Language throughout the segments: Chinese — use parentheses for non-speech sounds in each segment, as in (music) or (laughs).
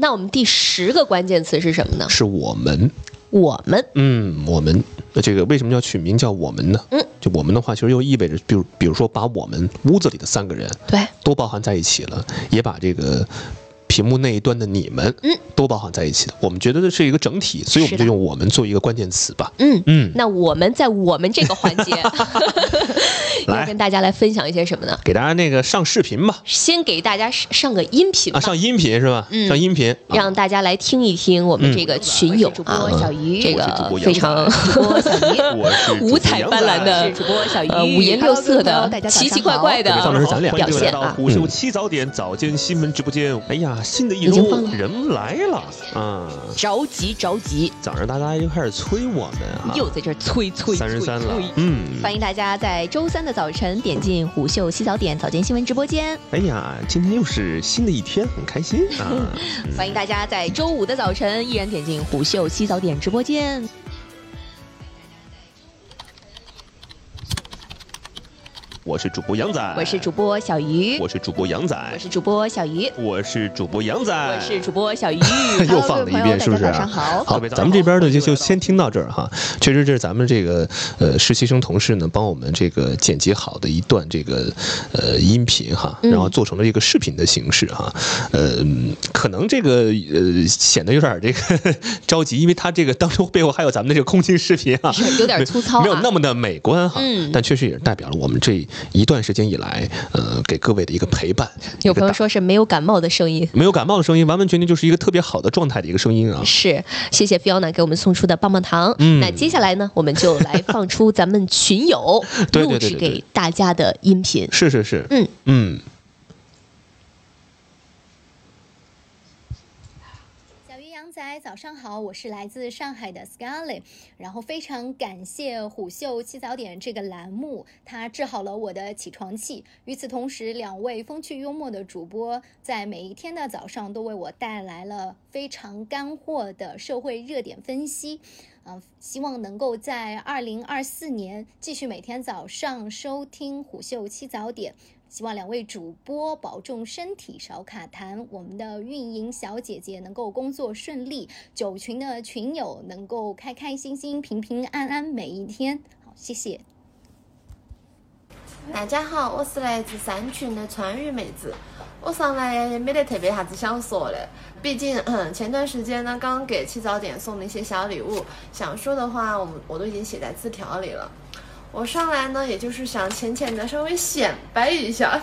那我们第十个关键词是什么呢？是我们。我们，嗯，我们，那这个为什么要取名叫我们呢？嗯，就我们的话，其实又意味着，比如，比如说，把我们屋子里的三个人，对，都包含在一起了，也把这个。屏幕那一端的你们，嗯，都包含在一起的。我们觉得这是一个整体，所以我们就用我们做一个关键词吧。嗯。嗯。那我们在我们这个环节，(laughs) 来。跟大家来分享一些什么呢？给大家那个上视频吧。先给大家上个音频啊，上音频是吧？嗯，上音频，让大家来听一听我们这个群友啊，小鱼。这个非常主播小鱼，(laughs) 五彩斑斓的。主播小鱼，五颜六色的。奇奇怪怪的表现啊。虎嗅七早点早间新闻直播间，哎呀。新的一周人来了啊！着急着急，早上大家又开始催我们啊，又在这催催三十三了，嗯，欢迎大家在周三的早晨点进虎嗅洗早点早间新闻直播间。哎呀，今天又是新的一天，很开心啊！(laughs) 欢迎大家在周五的早晨依然点进虎嗅洗早点直播间。我是主播杨仔，我是主播小鱼，我是主播杨仔，我是主播小鱼，我是主播杨仔，我是主播小鱼，(laughs) 又放了一遍，是不是？好，好，咱们这边呢就就先听到这儿哈。确实这是咱们这个呃实习生同事呢帮我们这个剪辑好的一段这个呃音频哈，然后做成了一个视频的形式哈。呃，可能这个呃显得有点这个 (laughs) 着急，因为他这个当中背后还有咱们的这个空镜视频啊，有点粗糙，没有那么的美观哈。嗯，但确实也是代表了我们这。一段时间以来，呃，给各位的一个陪伴。(laughs) 有朋友说是没有感冒的声音，没有感冒的声音，完完全全就是一个特别好的状态的一个声音啊！(laughs) 是，谢谢 Fiona 给我们送出的棒棒糖。嗯，那接下来呢，我们就来放出咱们群友 (laughs) 录制给大家的音频。是是是，嗯嗯。早上好，我是来自上海的 Scarlett，然后非常感谢虎嗅七早点这个栏目，它治好了我的起床气。与此同时，两位风趣幽默的主播在每一天的早上都为我带来了非常干货的社会热点分析。嗯，希望能够在二零二四年继续每天早上收听虎嗅七早点。希望两位主播保重身体，少卡痰。我们的运营小姐姐能够工作顺利，九群的群友能够开开心心、平平安安每一天。好，谢谢。大家好，我是来自三群的川渝妹子。我上来也没得特别啥子想说的，毕竟嗯前段时间呢，刚给七早点送了一些小礼物，想说的话，我我都已经写在字条里了。我上来呢，也就是想浅浅的稍微显摆一下，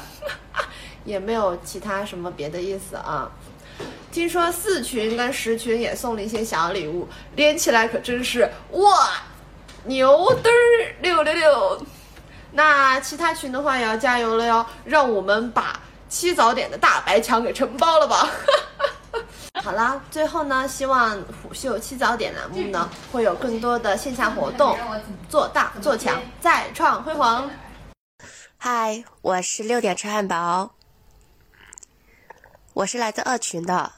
(laughs) 也没有其他什么别的意思啊。听说四群跟十群也送了一些小礼物，连起来可真是哇，牛嘚儿六六六。那其他群的话也要加油了哟，让我们把七早点的大白墙给承包了吧。好啦，最后呢，希望虎嗅七早点栏目呢会有更多的线下活动，做大做强，再创辉煌。嗨，我是六点吃汉堡，我是来自二群的。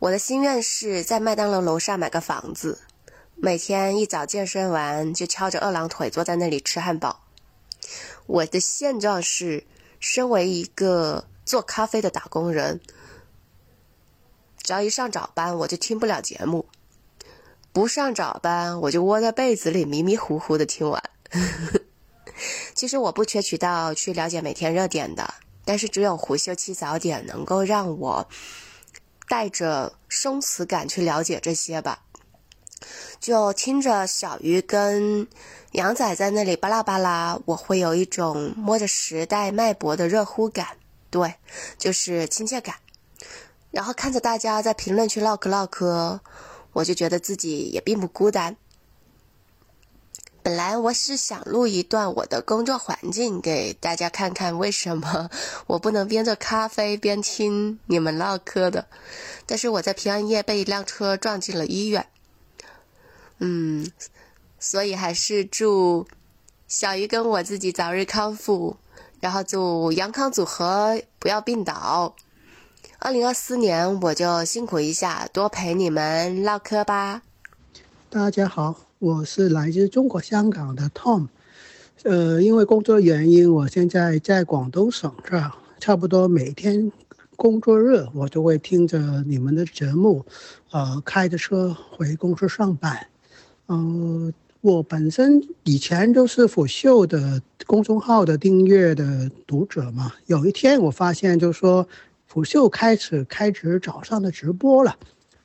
我的心愿是在麦当劳楼上买个房子，每天一早健身完就翘着二郎腿坐在那里吃汉堡。我的现状是，身为一个做咖啡的打工人。只要一上早班，我就听不了节目；不上早班，我就窝在被子里迷迷糊糊的听完。(laughs) 其实我不缺渠道去了解每天热点的，但是只有胡秀七早点能够让我带着生死感去了解这些吧。就听着小鱼跟杨仔在那里巴拉巴拉，我会有一种摸着时代脉搏的热乎感，对，就是亲切感。然后看着大家在评论区唠嗑唠嗑，我就觉得自己也并不孤单。本来我是想录一段我的工作环境给大家看看，为什么我不能边做咖啡边听你们唠嗑的。但是我在平安夜被一辆车撞进了医院，嗯，所以还是祝小鱼跟我自己早日康复，然后祝杨康组合不要病倒。二零二四年我就辛苦一下，多陪你们唠嗑吧。大家好。我是来自中国香港的 Tom，呃，因为工作原因，我现在在广东省这儿，差不多每天工作日我都会听着你们的节目，呃，开着车回公司上班。嗯，我本身以前都是虎嗅的公众号的订阅的读者嘛，有一天我发现就是说虎秀开始开始早上的直播了。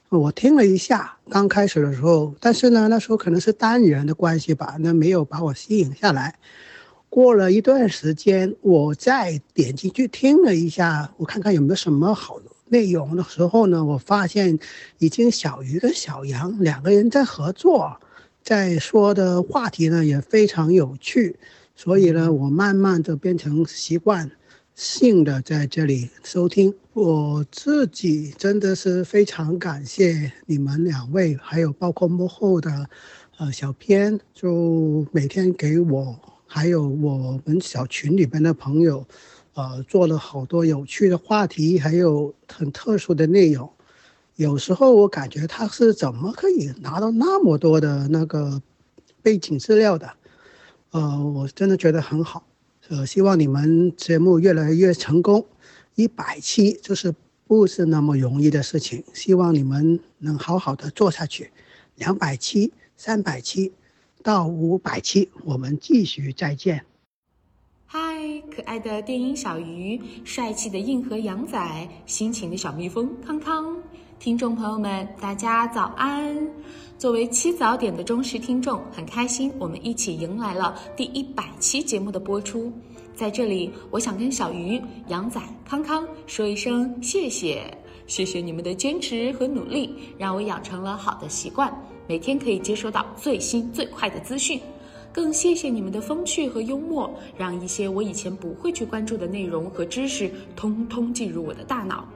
我听了一下，刚开始的时候，但是呢，那时候可能是单人的关系吧，那没有把我吸引下来。过了一段时间，我再点进去听了一下，我看看有没有什么好内容的时候呢，我发现已经小鱼跟小杨两个人在合作，在说的话题呢也非常有趣，所以呢，我慢慢的变成习惯。性的在这里收听，我自己真的是非常感谢你们两位，还有包括幕后的，呃，小编，就每天给我，还有我们小群里边的朋友，呃，做了好多有趣的话题，还有很特殊的内容。有时候我感觉他是怎么可以拿到那么多的那个背景资料的，呃，我真的觉得很好。呃，希望你们节目越来越成功，一百期就是不是那么容易的事情，希望你们能好好的做下去。两百期、三百期到五百期，我们继续再见。嗨，可爱的电音小鱼，帅气的硬核羊仔，辛勤的小蜜蜂康康，听众朋友们，大家早安。作为七早点的忠实听众，很开心我们一起迎来了第一百期节目的播出。在这里，我想跟小鱼、杨仔、康康说一声谢谢，谢谢你们的坚持和努力，让我养成了好的习惯，每天可以接收到最新最快的资讯。更谢谢你们的风趣和幽默，让一些我以前不会去关注的内容和知识，通通进入我的大脑。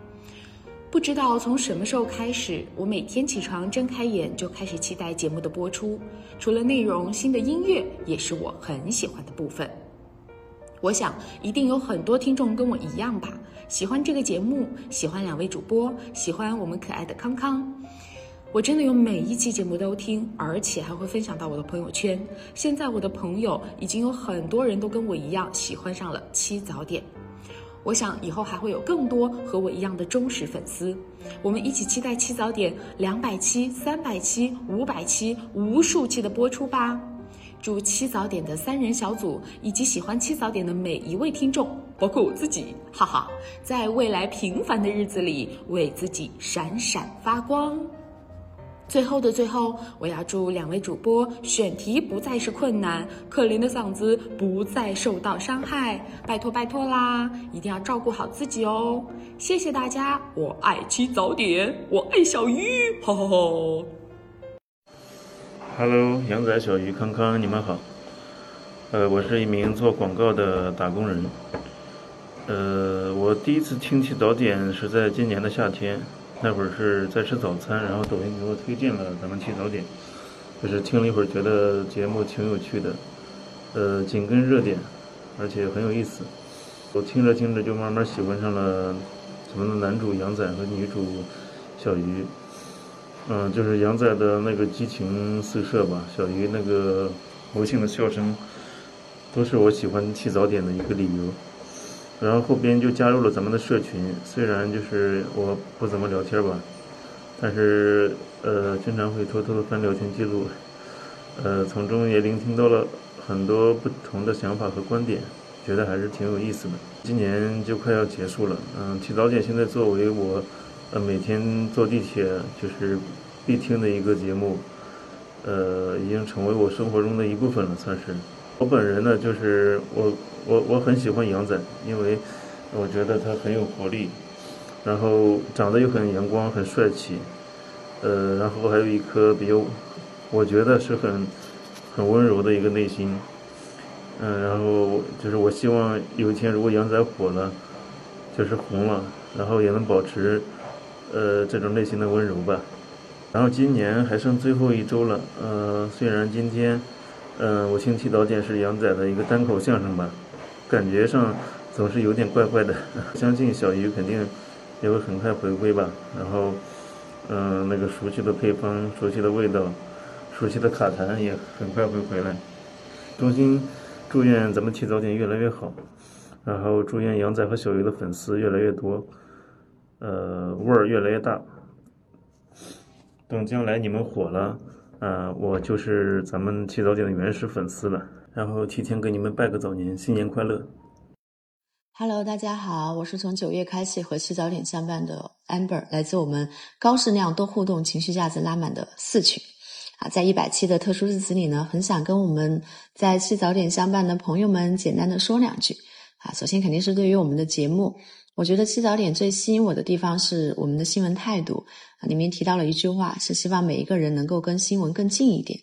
不知道从什么时候开始，我每天起床睁开眼就开始期待节目的播出。除了内容，新的音乐也是我很喜欢的部分。我想一定有很多听众跟我一样吧，喜欢这个节目，喜欢两位主播，喜欢我们可爱的康康。我真的有每一期节目都听，而且还会分享到我的朋友圈。现在我的朋友已经有很多人都跟我一样喜欢上了七早点。我想以后还会有更多和我一样的忠实粉丝，我们一起期待七早点两百期、三百期、五百期、无数期的播出吧！祝七早点的三人小组以及喜欢七早点的每一位听众，包括我自己，哈哈，在未来平凡的日子里为自己闪闪发光。最后的最后，我要祝两位主播选题不再是困难，可怜的嗓子不再受到伤害，拜托拜托啦！一定要照顾好自己哦！谢谢大家，我爱吃早点，我爱小鱼，哈哈哈。Hello，羊仔、小鱼、康康，你们好。呃，我是一名做广告的打工人。呃，我第一次听起早点是在今年的夏天。那会儿是在吃早餐，然后抖音给我推荐了咱们去早点，就是听了一会儿，觉得节目挺有趣的，呃，紧跟热点，而且很有意思。我听着听着就慢慢喜欢上了咱们的男主杨仔和女主小鱼，嗯，就是杨仔的那个激情四射吧，小鱼那个魔性的笑声，都是我喜欢去早点的一个理由。然后后边就加入了咱们的社群，虽然就是我不怎么聊天吧，但是呃经常会偷偷的翻聊天记录，呃从中也聆听到了很多不同的想法和观点，觉得还是挺有意思的。今年就快要结束了，嗯，提早点现在作为我呃每天坐地铁就是必听的一个节目，呃已经成为我生活中的一部分了，算是。我本人呢，就是我我我很喜欢杨仔，因为我觉得他很有活力，然后长得又很阳光、很帅气，呃，然后还有一颗比较，我觉得是很很温柔的一个内心。嗯，然后就是我希望有一天如果杨仔火了，就是红了，然后也能保持呃这种内心的温柔吧。然后今年还剩最后一周了，呃，虽然今天，嗯，我星期导演是杨仔的一个单口相声吧，感觉上总是有点怪怪的。(laughs) 相信小鱼肯定也会很快回归吧。然后，嗯，那个熟悉的配方、熟悉的味道、熟悉的卡痰也很快会回来。衷心祝愿咱们七早点越来越好，然后祝愿杨仔和小鱼的粉丝越来越多，呃，味儿越来越大。等将来你们火了，呃，我就是咱们七早点的原始粉丝了。然后提前给你们拜个早年，新年快乐。Hello，大家好，我是从九月开始和七早点相伴的 Amber，来自我们高质量多互动、情绪价值拉满的四群。啊，在一百期的特殊日子里呢，很想跟我们在七早点相伴的朋友们简单的说两句。啊，首先肯定是对于我们的节目。我觉得七早点最吸引我的地方是我们的新闻态度啊，里面提到了一句话，是希望每一个人能够跟新闻更近一点。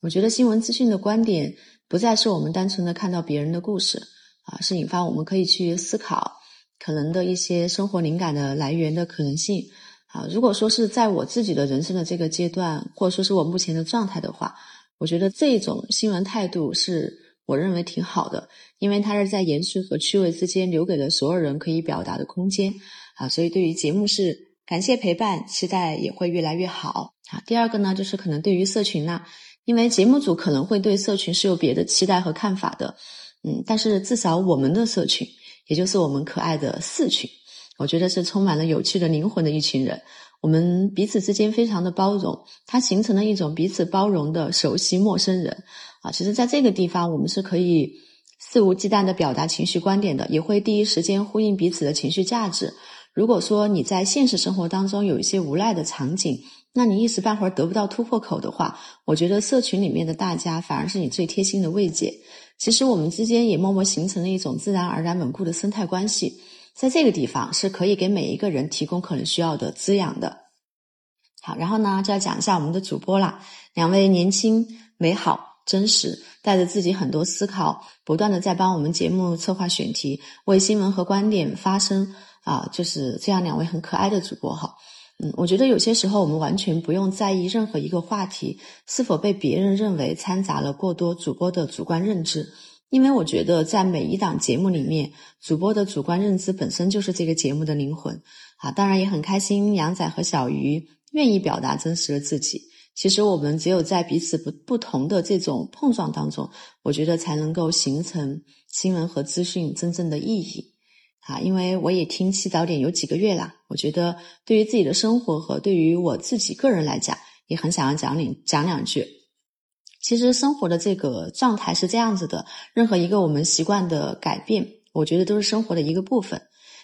我觉得新闻资讯的观点不再是我们单纯的看到别人的故事啊，是引发我们可以去思考可能的一些生活灵感的来源的可能性啊。如果说是在我自己的人生的这个阶段，或者说是我目前的状态的话，我觉得这种新闻态度是。我认为挺好的，因为它是在严肃和趣味之间留给了所有人可以表达的空间啊，所以对于节目是感谢陪伴，期待也会越来越好啊。第二个呢，就是可能对于社群呢，因为节目组可能会对社群是有别的期待和看法的，嗯，但是至少我们的社群，也就是我们可爱的四群，我觉得是充满了有趣的灵魂的一群人，我们彼此之间非常的包容，它形成了一种彼此包容的熟悉陌生人。啊，其实，在这个地方，我们是可以肆无忌惮的表达情绪观点的，也会第一时间呼应彼此的情绪价值。如果说你在现实生活当中有一些无奈的场景，那你一时半会儿得不到突破口的话，我觉得社群里面的大家反而是你最贴心的慰藉。其实我们之间也默默形成了一种自然而然稳固的生态关系，在这个地方是可以给每一个人提供可能需要的滋养的。好，然后呢，就要讲一下我们的主播啦，两位年轻美好。真实带着自己很多思考，不断的在帮我们节目策划选题，为新闻和观点发声啊，就是这样两位很可爱的主播哈。嗯，我觉得有些时候我们完全不用在意任何一个话题是否被别人认为掺杂了过多主播的主观认知，因为我觉得在每一档节目里面，主播的主观认知本身就是这个节目的灵魂啊。当然也很开心，杨仔和小鱼愿意表达真实的自己。其实我们只有在彼此不不同的这种碰撞当中，我觉得才能够形成新闻和资讯真正的意义啊！因为我也听七早点有几个月了，我觉得对于自己的生活和对于我自己个人来讲，也很想要讲两讲两句。其实生活的这个状态是这样子的，任何一个我们习惯的改变，我觉得都是生活的一个部分。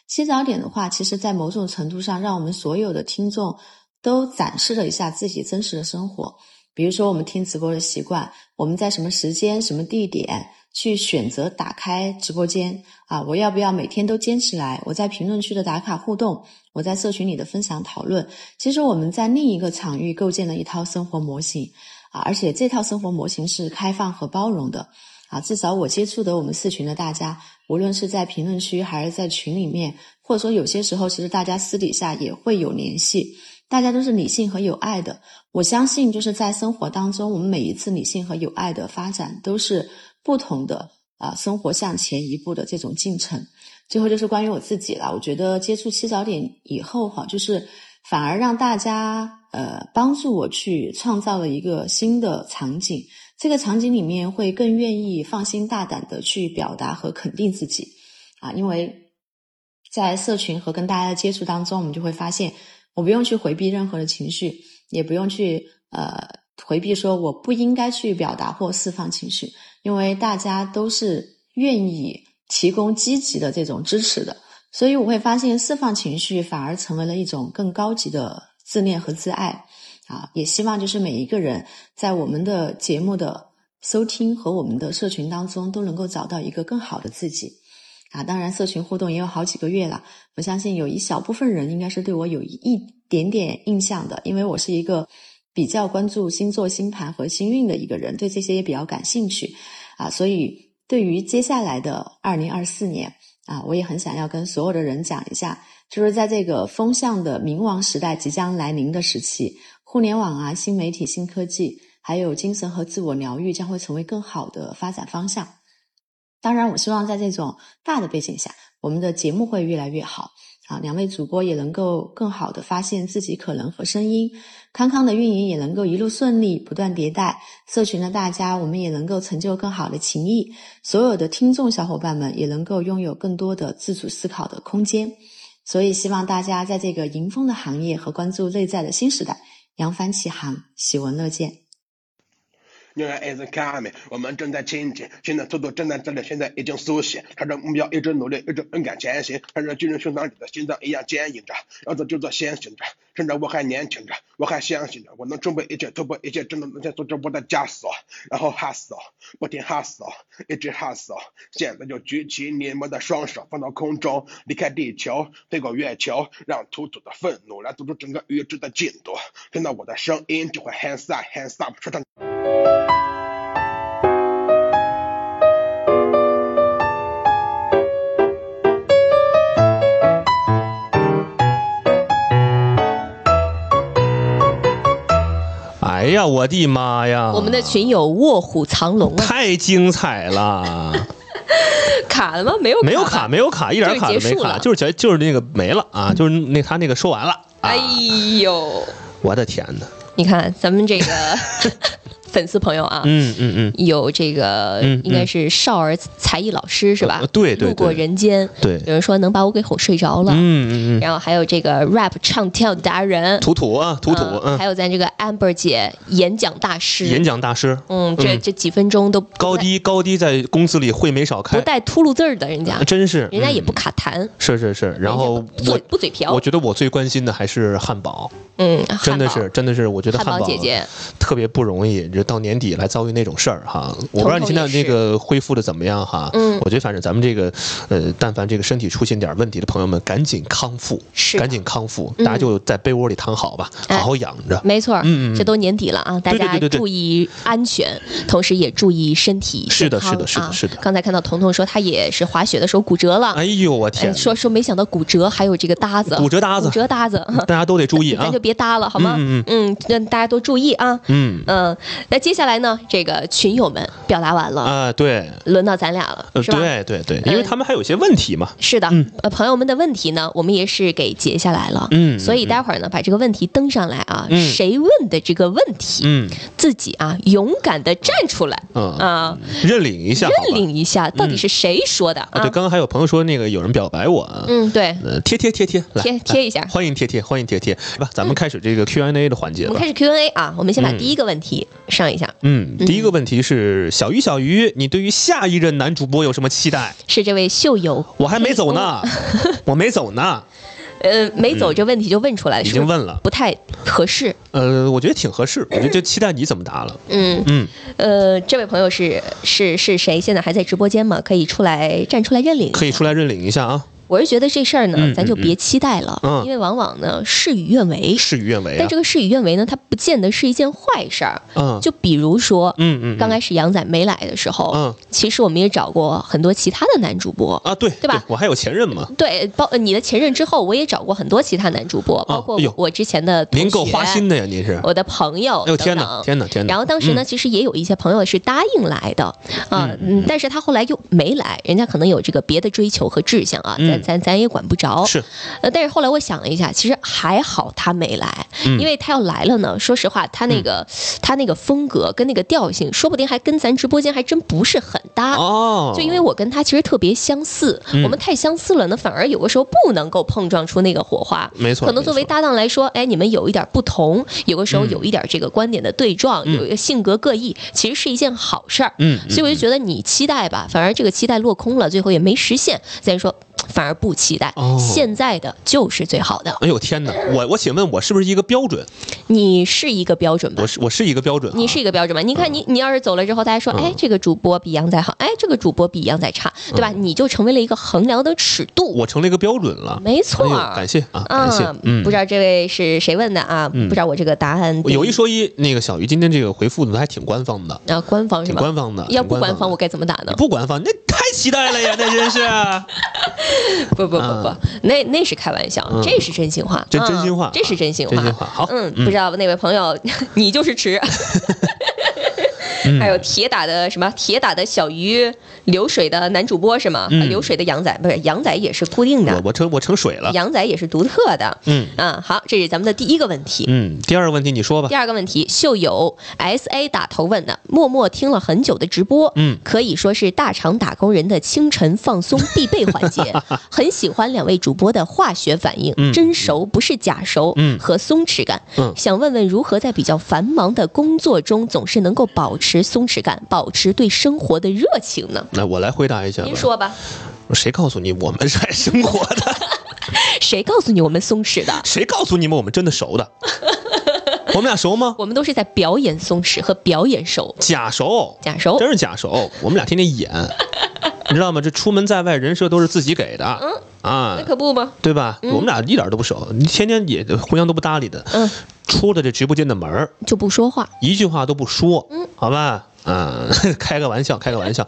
七早点的话，其实在某种程度上，让我们所有的听众。都展示了一下自己真实的生活，比如说我们听直播的习惯，我们在什么时间、什么地点去选择打开直播间啊？我要不要每天都坚持来？我在评论区的打卡互动，我在社群里的分享讨论，其实我们在另一个场域构建了一套生活模型啊，而且这套生活模型是开放和包容的啊。至少我接触的我们四群的大家，无论是在评论区还是在群里面，或者说有些时候，其实大家私底下也会有联系。大家都是理性和有爱的，我相信就是在生活当中，我们每一次理性和有爱的发展，都是不同的啊，生活向前一步的这种进程。最后就是关于我自己了，我觉得接触七早点以后哈，就是反而让大家呃帮助我去创造了一个新的场景，这个场景里面会更愿意放心大胆的去表达和肯定自己啊，因为在社群和跟大家的接触当中，我们就会发现。我不用去回避任何的情绪，也不用去呃回避说我不应该去表达或释放情绪，因为大家都是愿意提供积极的这种支持的，所以我会发现释放情绪反而成为了一种更高级的自恋和自爱啊！也希望就是每一个人在我们的节目的收听和我们的社群当中都能够找到一个更好的自己。啊，当然，社群互动也有好几个月了。我相信有一小部分人应该是对我有一点点印象的，因为我是一个比较关注星座星盘和星运的一个人，对这些也比较感兴趣啊，所以对于接下来的二零二四年啊，我也很想要跟所有的人讲一下，就是在这个风向的冥王时代即将来临的时期，互联网啊、新媒体、新科技，还有精神和自我疗愈将会成为更好的发展方向。当然，我希望在这种大的背景下，我们的节目会越来越好。啊，两位主播也能够更好的发现自己可能和声音，康康的运营也能够一路顺利，不断迭代。社群的大家，我们也能够成就更好的情谊。所有的听众小伙伴们也能够拥有更多的自主思考的空间。所以，希望大家在这个迎风的行业和关注内在的新时代，扬帆起航，喜闻乐见。Newer is coming，我们正在前进，新的速度正在这里，现在已经苏醒，朝着目标一直努力，一直勇敢前行，看着巨人胸膛里的心脏一样坚硬着，要做就做，先行着，趁着我还年轻着，我还相信着，我能冲破一切，突破一切，真的能先阻止我的枷锁，然后 hustle，不停 hustle，一直 hustle，现在就举起你们的双手，放到空中，离开地球，飞过月球，让土土的愤怒来堵住整个宇宙的进度，听到我的声音就会 hands up，hands up，说唱。哎呀，我的妈呀！我们的群友卧虎藏龙啊，太精彩了！(laughs) 卡了吗？没有，没有卡，没有卡，一点卡都没卡，就是结，就是那个没了啊，就是那他那个说完了。哎呦，我的天哪！你看咱们这个。(laughs) 粉丝朋友啊，嗯嗯嗯，有这个应该是少儿才艺老师是吧？对对，路过人间，对，有人说能把我给哄睡着了，嗯嗯嗯，然后还有这个 rap 唱跳达人图图啊，图图，嗯，还有咱这个 amber 姐演讲大师，演讲大师，嗯，这这几分钟都高低高低在公司里会没少开，不带秃噜字儿的人家，真是，人家也不卡痰，是是是，然后嘴不嘴瓢，我觉得我最关心的还是汉堡，嗯，真的是真的是，我觉得汉堡姐姐。特别不容易，这到年底来遭遇那种事儿哈，我不知道你现在这个恢复的怎么样哈，嗯，我觉得反正咱们这个呃，但凡这个身体出现点问题的朋友们，赶紧康复，是，赶紧康复，大家就在被窝里躺好吧，好好养着，没错，嗯，这都年底了啊，大家注意安全，同时也注意身体是的，是的，是的，是的。刚才看到彤彤说他也是滑雪的时候骨折了，哎呦我天，说说没想到骨折还有这个搭子，骨折搭子，骨折搭子，大家都得注意啊，(laughs) 咱就别搭了好吗？嗯嗯，让大家都注意啊，嗯。嗯，那接下来呢，这个群友们。表达完了啊，对，轮到咱俩了，是吧？对对对，因为他们还有些问题嘛。是的，呃，朋友们的问题呢，我们也是给截下来了。嗯，所以待会儿呢，把这个问题登上来啊，谁问的这个问题，嗯，自己啊，勇敢的站出来，啊，认领一下，认领一下，到底是谁说的啊？对，刚刚还有朋友说那个有人表白我，嗯，对，贴，贴贴贴来，贴贴一下，欢迎贴贴，欢迎贴贴，吧，咱们开始这个 Q&A 的环节我们开始 Q&A 啊，我们先把第一个问题上一下。嗯，第一个问题是小鱼小鱼。你对于下一任男主播有什么期待？是这位秀友，我还没走呢，(laughs) 我没走呢。呃，没走这问题就问出来了，已经问了，不太合适。呃，我觉得挺合适，我觉得就期待你怎么答了。嗯嗯，呃，这位朋友是是是谁？现在还在直播间吗？可以出来站出来认领，可以出来认领一下啊。我是觉得这事儿呢，咱就别期待了，嗯，因为往往呢事与愿违，事与愿违。但这个事与愿违呢，它不见得是一件坏事儿，嗯，就比如说，嗯嗯，刚开始杨仔没来的时候，嗯，其实我们也找过很多其他的男主播啊，对，对吧？我还有前任嘛，对，包你的前任之后，我也找过很多其他男主播，包括我之前的您够花心的呀，您是我的朋友，哎呦天哪，天哪，天哪！然后当时呢，其实也有一些朋友是答应来的啊，嗯，但是他后来又没来，人家可能有这个别的追求和志向啊，咱咱咱也管不。着是，呃，但是后来我想了一下，其实还好他没来，因为他要来了呢。说实话，他那个他那个风格跟那个调性，说不定还跟咱直播间还真不是很搭哦。就因为我跟他其实特别相似，我们太相似了呢，反而有的时候不能够碰撞出那个火花。没错，可能作为搭档来说，哎，你们有一点不同，有的时候有一点这个观点的对撞，有一个性格各异，其实是一件好事儿。嗯，所以我就觉得你期待吧，反而这个期待落空了，最后也没实现。再说。反而不期待。哦现在的就是最好的。哎呦天哪，我我请问我是不是一个标准？你是一个标准吧我？是我是一个标准啊，你是一个标准吧？你看你你要是走了之后，大家说，嗯哎，这个主播比杨仔好，哎，这个主播比杨仔差，对吧？你就成为了一个衡量的尺度。我成了一个标准了。没错哎感谢啊，感谢。嗯，不知道这位是谁问的啊？嗯不知道我这个答案。有一说一，那个小鱼今天这个回复的还挺官方的，啊，官方是挺吧？官方的。要不官方我该怎么打呢？不官方，那太期待了呀，那真是。(laughs) 不不不不，那那是开玩笑，嗯。这是真心话，这真心话嗯这是真心话。真心话。好。嗯，嗯。不知道那位朋友，(laughs) 你就是迟。(laughs) 嗯还有铁打的什么铁打的小鱼，流水的男主播是吗？流水的羊仔不是羊仔也是固定我的，我成我成水了。羊仔也是独特的。嗯啊，好，这是咱们的第一个问题。嗯，第二个问题你说吧第。二个问题，秀友 S A 打头问的，默默听了很久的直播，嗯可以说是大厂打工人的清晨放松必备环节。(laughs) 很喜欢两位主播的化学反应，嗯真熟不是假熟，嗯和松弛感。嗯想问问如何在比较繁忙的工作中，总是能够保持松弛感，保持对生活的热情呢？那我来回答一下。您说吧，谁告诉你我们是爱生活的？(laughs) 谁告诉你我们松弛的？谁告诉你们我们真的熟的？(laughs) 我们俩熟吗？我们都是在表演松弛和表演熟，假熟，假熟。真是假熟。我们俩天天演，(laughs) 你知道吗？这出门在外，人设都是自己给的。嗯啊那，可不吗？对吧？我们俩一点都不熟，你天天也互相都不搭理的。嗯，出了这直播间的门儿，就不说话。一句话都不说，嗯，好吧，嗯，(laughs) 开个玩笑，开个玩笑，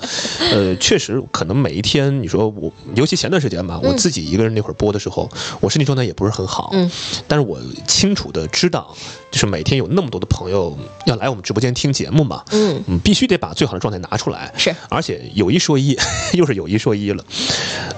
呃，确实可能每一天，你说我，尤其前段时间吧，我自己一个人那会儿播的时候，我身体状态也不是很好，嗯，但是我清楚的知道，就是每天有那么多的朋友要来我们直播间听节目嘛，嗯，嗯，必须得把最好的状态拿出来，是，而且有一说一，(laughs) 又是有一说一了，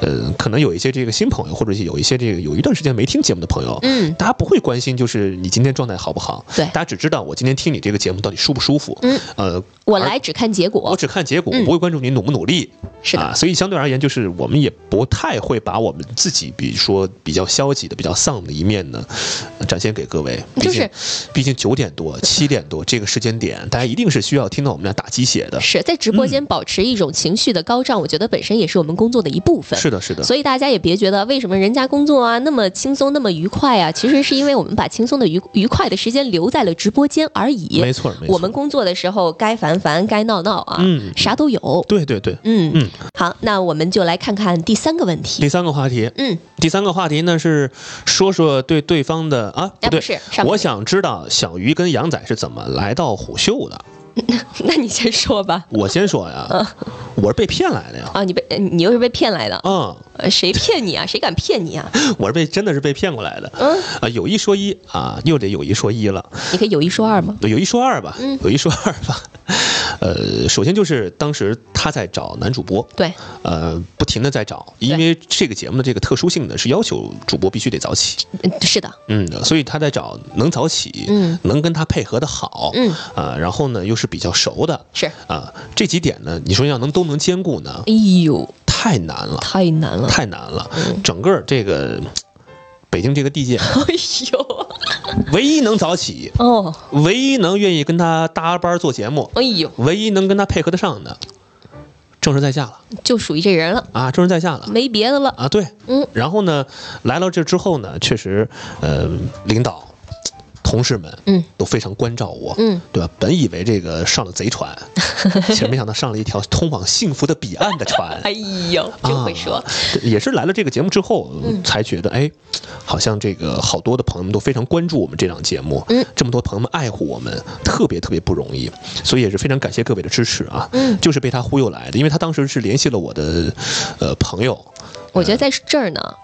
呃，可能有一些这个新朋友，或者是有一些这个有一段时间没听节目的朋友，嗯。大家不会关心就是你今天状态好不好，对。大家只知道我今天听你这个节目到底舒不舒服，嗯，呃，我来只看结果。我只看结果，嗯我不会关注你努不努力。是的啊，所以相对而言，就是我们也不太会把我们自己，比如说比较消极的、比较丧的一面呢，呃展现给各位。就是，毕竟九点多、(laughs) 七点多这个时间点，大家一定是需要听到我们俩打鸡血的。是在直播间保持一种情绪的高涨，我觉得本身也是我们工作的一部分。是的，是的。所以大家也别觉得为什么人家工作啊那么轻松那么愉快啊，其实是因为我们把轻松的愉愉快的时间留在了直播间而已。没错没错我们工作的时候该烦烦该闹闹啊，嗯啥都有。对对对。嗯嗯。好，那我们就来看看第三个问题。第三个话题，嗯，第三个话题呢是说说对对方的啊，不是我想知道小鱼跟杨仔是怎么来到虎嗅的。(laughs) 那你先说吧。我先说呀，我是被骗来的呀。啊，你被你又是被骗来的？嗯，呃谁骗你啊？谁敢骗你啊？(laughs) 我是被真的是被骗过来的。嗯，啊，有一说一啊，又得有一说一了。你可以有一说二吗？有一说二吧，嗯有一说二吧。呃，首先就是当时他在找男主播，对，呃，不停的在找，因为这个节目的这个特殊性呢，是要求主播必须得早起。嗯，是的，嗯，所以他在找能早起，嗯，能跟他配合的好，嗯，啊，然后呢又是比较熟的，是。啊，这几点呢，你说要能都能兼顾呢，哎呦，太难了，太难了，太难了，整个这个北京这个地界，(laughs) 哎呦，唯一能早起，哦，唯一能愿意跟他搭班做节目，哎呦，唯一能跟他配合得上的，正是在下了。就属于这人了，啊，正是在下了。没别的了。啊，对，嗯，然后呢，来到这之后呢，确实，呃，领导。同事们，嗯，都非常关照我，嗯，对吧？本以为这个上了贼船，(laughs) 其实没想到上了一条通往幸福的彼岸的船。哎呦，真会说。啊也是来了这个节目之后，嗯。才觉得，哎，好像这个好多的朋友们都非常关注我们这档节目，嗯，这么多朋友们爱护我们，特别特别不容易，所以也是非常感谢各位的支持啊，嗯，就是被他忽悠来的，因为他当时是联系了我的呃朋友，我觉得在这儿呢，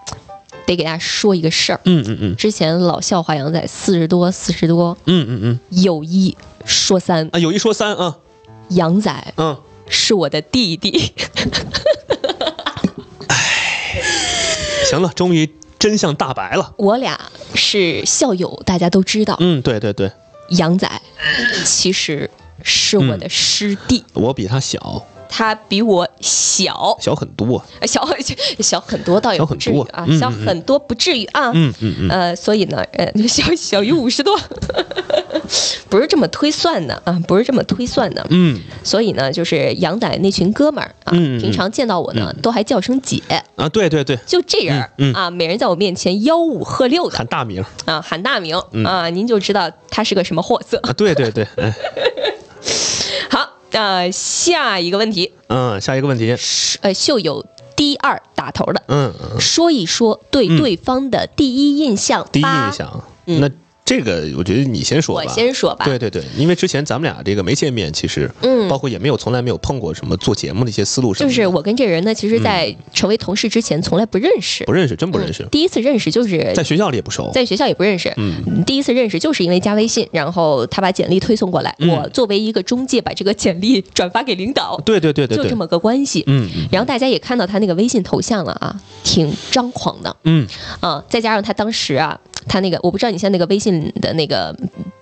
得给大家说一个事儿。嗯嗯嗯。之前老笑话杨仔四十多，四十多，嗯嗯嗯，有一说三啊，有一说三啊，杨仔嗯，是我的弟弟。行了，终于真相大白了，我俩是校友，大家都知道。嗯，对对对，杨仔其实是我的师弟，我比他小，他比我小，小很多，呃小 (laughs) 小很多倒也不至于啊，小很多。不至于啊。嗯嗯嗯。呃，所以呢，呃，(laughs) 小小于五十多。(laughs) 不是这么推算的啊，不是这么推算的。嗯。所以呢，就是杨仔那群哥们儿啊，嗯嗯嗯。平常见到我呢，都还叫声姐。啊，对对对，就这人、嗯嗯。啊，每人在我面前吆五喝六的。喊大名。啊，喊大名、嗯。啊，您就知道他是个什么货色。啊，对对对，哎，好，呃，下一个问题，嗯，下一个问题，呃，秀有第二打头的，嗯嗯，说一说对嗯。对方的第一印象。第一吧印象，嗯。那这个我觉得你先说吧，我先说吧。对对对，因为之前咱们俩这个没见面，其实，嗯。包括也没有从来没有碰过什么做节目的一些思路什么的，就是我跟这人呢，其实，在成为同事之前，从来不认识，不认识，真不认识。嗯，第一次认识就是在学校里也不熟，在学校也不认识，嗯。第一次认识就是因为加微信，然后他把简历推送过来，嗯。我作为一个中介，把这个简历转发给领导，对对对对对，就这么个关系。嗯嗯。然后大家也看到他那个微信头像了啊，挺张狂的。嗯。啊，再加上他当时啊，他那个我不知道你现在那个微信的那个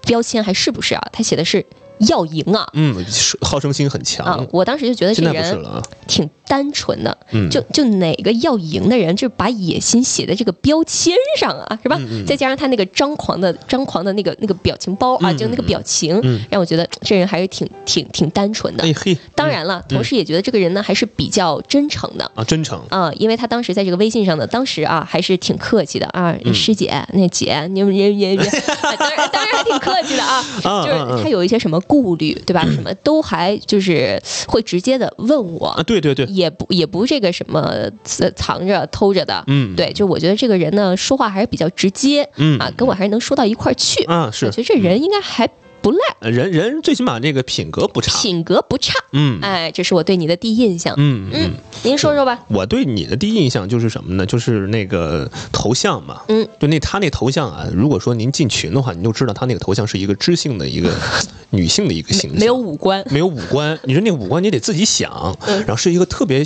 标签还是不是啊？他写的是要赢啊。嗯，是好胜心很强，啊，我当时就觉得这人挺单纯的，嗯。就就哪个要赢的人，就把野心写在这个标签上啊，是吧？嗯嗯。再加上他那个张狂的张狂的那个那个表情包啊，嗯就那个表情，嗯。让我觉得这人还是挺挺挺单纯的。哎嘿，当然了，同时也觉得这个人呢还是比较真诚的。啊，真诚，啊、因为他当时在这个微信上呢，当时啊还是挺客气的啊，嗯。师姐，那姐，你们人人人，啊 (laughs) 当然当然还挺客气的啊，(laughs) 啊就是他有一些什么顾虑，对吧？什么都还就是会直接的问我，啊，对对对，也不也不这个什么呃藏着偷着的，嗯。对，就我觉得这个人呢说话还是比较直接，嗯。啊，跟我还是能说到一块儿去，啊是。我觉得这人应该还不赖，呃人人最起码这个品格不差，品格不差，嗯。哎，这是我对你的第一印象，嗯嗯。您说说吧，我对你的第一印象就是什么呢？就是那个头像嘛，嗯，就那他那头像啊，如果说您进群的话，你就知道他那个头像是一个知性的一个 (laughs) 女性的一个形象，没有五官，没有五官，你说那个五官你得自己想，嗯。然后是一个特别。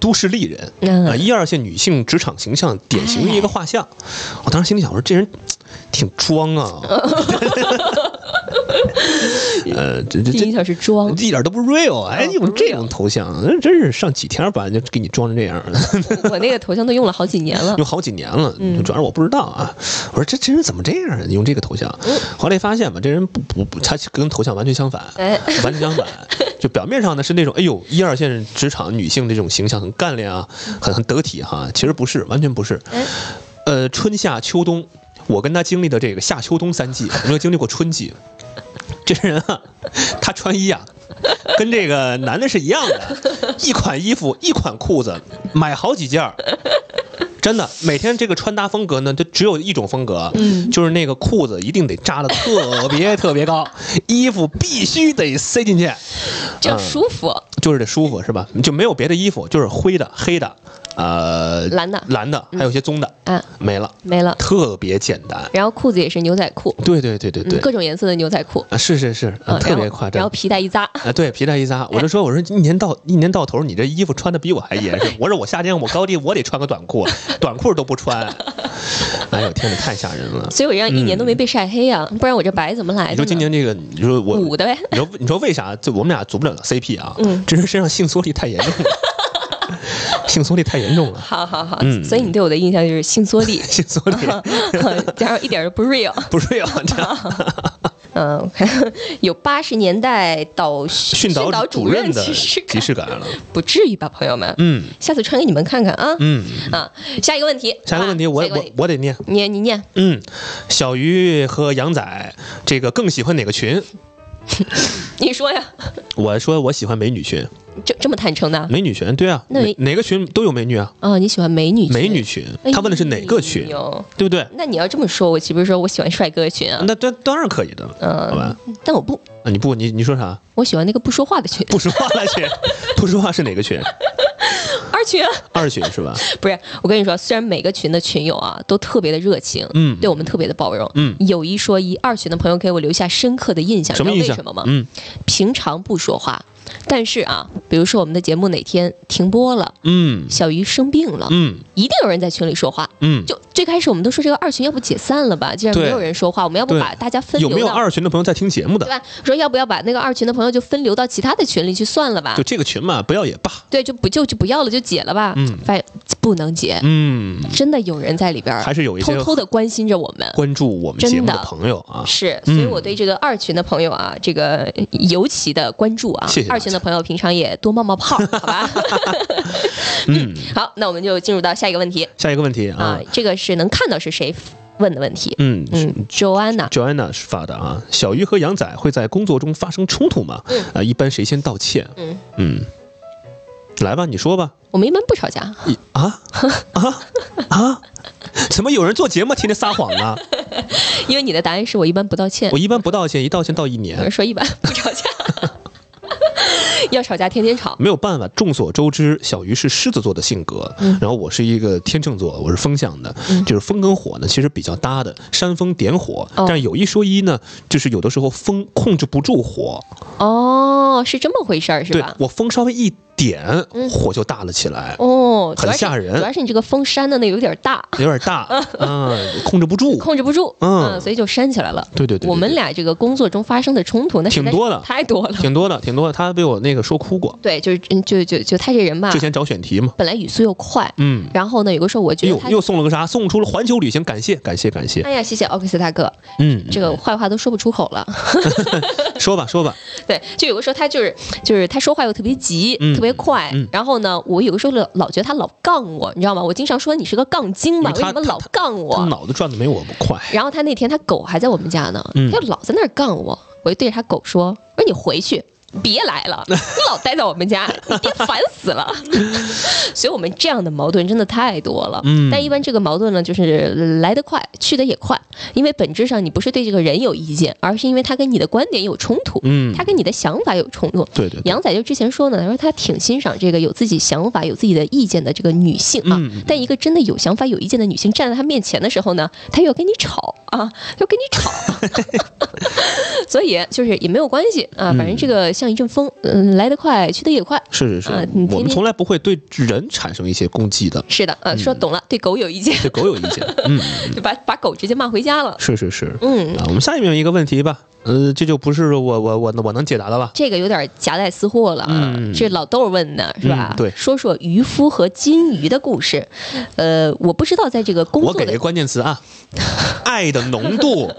都市丽人嗯。啊，一二线女性职场形象典型的一个画像。我当时心里想说，这人挺装啊，(laughs) (laughs) (laughs) 呃，这这这第一印象是装，一点都不 real，哎，嗯不用这种头像，那真是上几天班就给你装成这样了。(laughs) 我那个头像都用了好几年了 (laughs) 用，好几年了，嗯主要是我不知道啊。我说这这人怎么这样啊？用这个头像，后来发现吧，这人不不不，他跟头像完全相反，哎，完全相反。就表面上呢是那种哎呦一二线职场女性这种形象很干练啊，很很得体哈，其实不是，完全不是。哎呃，春夏秋冬，我跟他经历的这个夏秋冬三季，(laughs) 我没有经历过春季。这人啊，他穿衣啊，跟这个男的是一样的，一款衣服一款裤子买好几件。真的，每天这个穿搭风格呢，就只有一种风格，嗯。就是那个裤子一定得扎的特别特别高，(laughs) 衣服必须得塞进去，这样嗯舒服，就是得舒服是吧？就没有别的衣服，就是灰的、黑的，呃，蓝的。蓝的，还有些棕的，啊，没了，没了。特别简单。然后裤子也是牛仔裤，对对对对对，嗯各种颜色的牛仔裤，啊，是是是，特别夸张。然后皮带一扎，啊，对，皮带一扎，我就说，我说一年到一年到头，你这衣服穿的比我还严实。我说我夏天我高低我得穿个短裤，(laughs) 短裤都不穿。哎呦天哪，太吓人了！所以我这样一年都没被晒黑啊，不然我这白怎么来的？你说今年这个，你说我，补的呗，你说你说为啥？就我们俩组不了 CP 啊？嗯这人身上性缩力太严重了，(laughs) 性缩力太严重了，好好好，嗯所以你对我的印象就是性缩力，(laughs) 性缩力加上一点都不 real。不是要这样。嗯，(laughs) 有八十年代导训导导主任的即视感了，不至于吧，朋友们？嗯下次穿给你们看看啊。嗯。啊，下一个问题，下一个问题，我我我得念。你你念，嗯，小鱼和杨仔这个更喜欢哪个群？(laughs) 你说呀，我说我喜欢美女群，这这么坦诚的？美女群，对啊，那哪哪个群都有美女啊，哦，你喜欢美女群？美女群哎。他问的是哪个群，有对不对？那你要这么说，我岂不是说我喜欢帅哥群啊？那当当然可以的，嗯好吧？嗯，但我不，啊，你不，你你说啥？我喜欢那个不说话的群，不说话的群，(laughs) 不说话是哪个群？二群啊。二群是吧？(laughs) 不是，我跟你说，虽然每个群的群友啊都特别的热情，嗯对我们特别的包容，嗯有一说一，二群的朋友给我留下深刻的印象，什么印象？你知道为什么吗？嗯平常不说话，但是啊，比如说我们的节目哪天停播了，嗯小鱼生病了，嗯一定有人在群里说话。嗯，就最开始我们都说这个二群要不解散了吧，既然没有人说话，我们要不把大家分流到有没有二群的朋友在听节目的？对吧？说要不要把那个二群的朋友就分流到其他的群里去算了吧就？这个群嘛，不要也罢。对，就不就就不要了，就解了吧。嗯反不能解，嗯，真的有人在里边还是有一些偷偷的关心着我们。关注我们节目的真的朋友啊，是，嗯所以我对这个二群的朋友啊，这个尤其的关注啊。谢谢二群的朋友平常也多冒冒泡，(laughs) 好吧？(laughs) 嗯，好，那我们就进入到下一个问题下一个问题啊啊，，这个是能看到是谁问的问题。嗯嗯，Joanna，Joanna 是发的啊，小鱼和杨仔会在工作中发生冲突吗？嗯啊，一般谁先道歉？嗯嗯，来吧，你说吧。我们一般不吵架，一啊啊啊！怎么有人做节目天天撒谎呢？(laughs) 因为你的答案是我一般不道歉我，一般不道歉，一道歉道一年有年人。说一般不吵架，(laughs) 要吵架天天吵。没有办法，众所周知，小鱼是狮子座的性格，嗯然后我是一个天秤座，我是风象的，嗯就是风跟火呢，其实比较搭的，煽风点火。哦但有一说一呢，就是有的时候风控制不住火，哦，是这么回事儿是对吧？我风稍微一点，嗯火就大了起来，哦，很吓人主要是你这个风扇的那有点大，有点大，(laughs) 嗯，控制不住。(laughs) 控制不住，嗯所以就扇起来了。对对对对我们俩这个工作中发生的冲突，那是挺多的太多了。挺多的，挺多的。他被我那个说哭过，对，就是嗯就就就他这人吧之，前找选题嘛，本来语速又快，嗯，然后呢，有个时候我觉得他，又又送了个啥？送出了环球旅行，感谢感谢感谢。哎呀，谢谢奥克斯大哥，嗯，这个坏话都说不出口了。(laughs) 说吧说吧，对，就有个时候他就是就是他说话又特别急，嗯特别快，嗯然后呢，我有的时候老老觉得他老杠我，你知道吗？我经常说你是个杠精嘛，为为什么老杠他我？脑子转的没我快。然后他那天他狗还在我们家呢，嗯他就老在那儿杠我，我就对着他狗说：“我说你回去。”别来了，你老待在我们家，(laughs) 你爹烦死了。(laughs) 所以我们这样的矛盾真的太多了。嗯但一般这个矛盾呢，就是来得快，去得也快，因为本质上你不是对这个人有意见，而是因为他跟你的观点有冲突，嗯他跟你的想法有冲突。对对对，杨仔就之前说呢，他说他挺欣赏这个有自己想法、有自己的意见的这个女性啊。嗯但一个真的有想法、有意见的女性站在他面前的时候呢，他又要跟你吵啊，要跟你吵，(laughs) 所以就是也没有关系啊，反正这个像一阵风，嗯，来得快，去得也快。是是是我们从来不会对人产生一些攻击的，是的，呃，说懂了，对狗有意见，对狗有意见。(laughs) 嗯，就把把狗直接骂回家了。是是是。嗯，啊，我们下面有一个问题吧，呃，这就不是我我我我能解答的了。这个有点夹带私货了这老豆问的是吧？嗯对说说渔夫和金鱼的故事。呃，我不知道在这个工作的我给个关键词啊，(laughs) 爱的浓度。